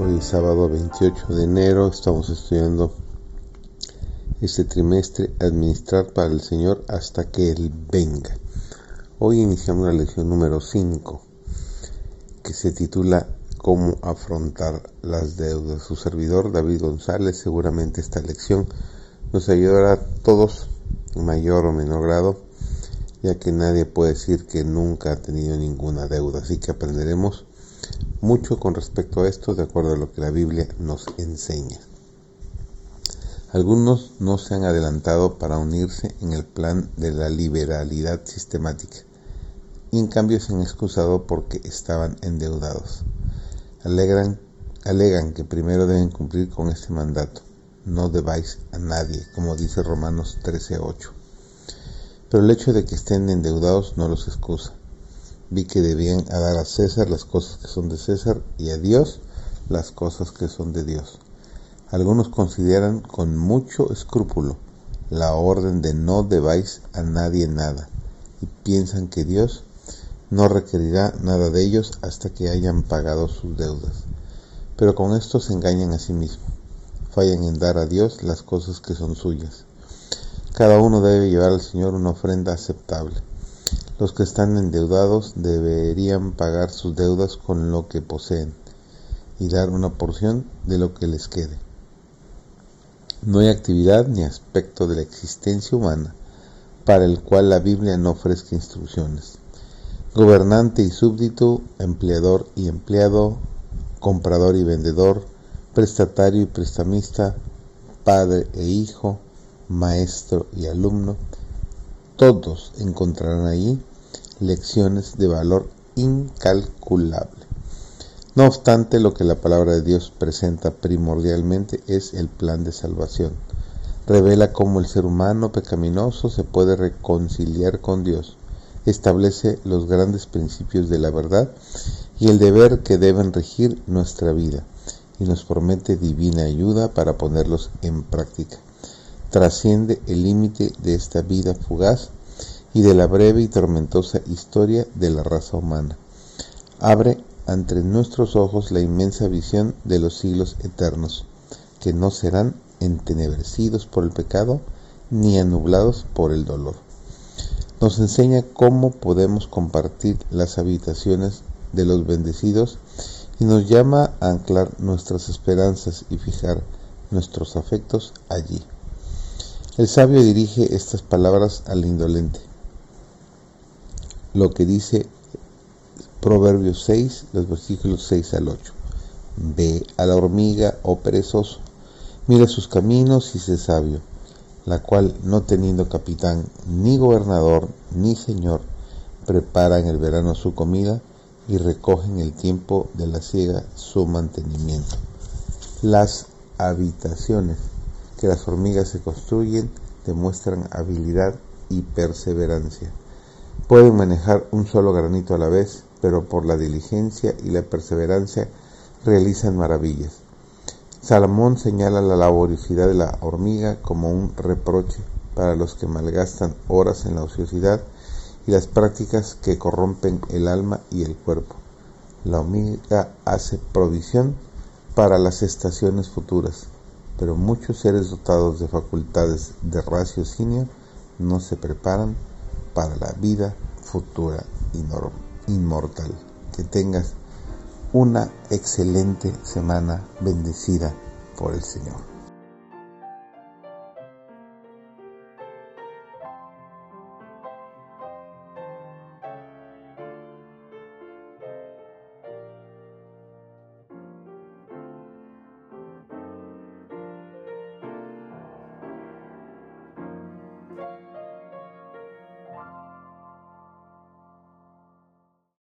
Hoy sábado 28 de enero, estamos estudiando este trimestre Administrar para el Señor hasta que Él venga. Hoy iniciamos la lección número 5 que se titula Cómo afrontar las deudas. Su servidor David González, seguramente esta lección nos ayudará a todos en mayor o menor grado, ya que nadie puede decir que nunca ha tenido ninguna deuda, así que aprenderemos mucho con respecto a esto de acuerdo a lo que la Biblia nos enseña. Algunos no se han adelantado para unirse en el plan de la liberalidad sistemática y en cambio se han excusado porque estaban endeudados. Alegran, alegan que primero deben cumplir con este mandato. No debáis a nadie, como dice Romanos 13:8. Pero el hecho de que estén endeudados no los excusa vi que debían dar a César las cosas que son de César y a Dios las cosas que son de Dios. Algunos consideran con mucho escrúpulo la orden de no debáis a nadie nada y piensan que Dios no requerirá nada de ellos hasta que hayan pagado sus deudas. Pero con esto se engañan a sí mismos. Fallan en dar a Dios las cosas que son suyas. Cada uno debe llevar al Señor una ofrenda aceptable los que están endeudados deberían pagar sus deudas con lo que poseen y dar una porción de lo que les quede. No hay actividad ni aspecto de la existencia humana para el cual la Biblia no ofrezca instrucciones. Gobernante y súbdito, empleador y empleado, comprador y vendedor, prestatario y prestamista, padre e hijo, maestro y alumno, todos encontrarán allí lecciones de valor incalculable. No obstante, lo que la palabra de Dios presenta primordialmente es el plan de salvación. Revela cómo el ser humano pecaminoso se puede reconciliar con Dios. Establece los grandes principios de la verdad y el deber que deben regir nuestra vida y nos promete divina ayuda para ponerlos en práctica trasciende el límite de esta vida fugaz y de la breve y tormentosa historia de la raza humana. Abre ante nuestros ojos la inmensa visión de los siglos eternos, que no serán entenebrecidos por el pecado ni anublados por el dolor. Nos enseña cómo podemos compartir las habitaciones de los bendecidos y nos llama a anclar nuestras esperanzas y fijar nuestros afectos allí. El sabio dirige estas palabras al indolente. Lo que dice Proverbios 6, los versículos 6 al 8. Ve a la hormiga, oh perezoso, mira sus caminos y sé sabio, la cual, no teniendo capitán, ni gobernador, ni señor, prepara en el verano su comida y recoge en el tiempo de la siega su mantenimiento. Las habitaciones que las hormigas se construyen demuestran habilidad y perseverancia. Pueden manejar un solo granito a la vez, pero por la diligencia y la perseverancia realizan maravillas. Salomón señala la laboriosidad de la hormiga como un reproche para los que malgastan horas en la ociosidad y las prácticas que corrompen el alma y el cuerpo. La hormiga hace provisión para las estaciones futuras pero muchos seres dotados de facultades de raciocinio no se preparan para la vida futura inmortal. Que tengas una excelente semana bendecida por el Señor.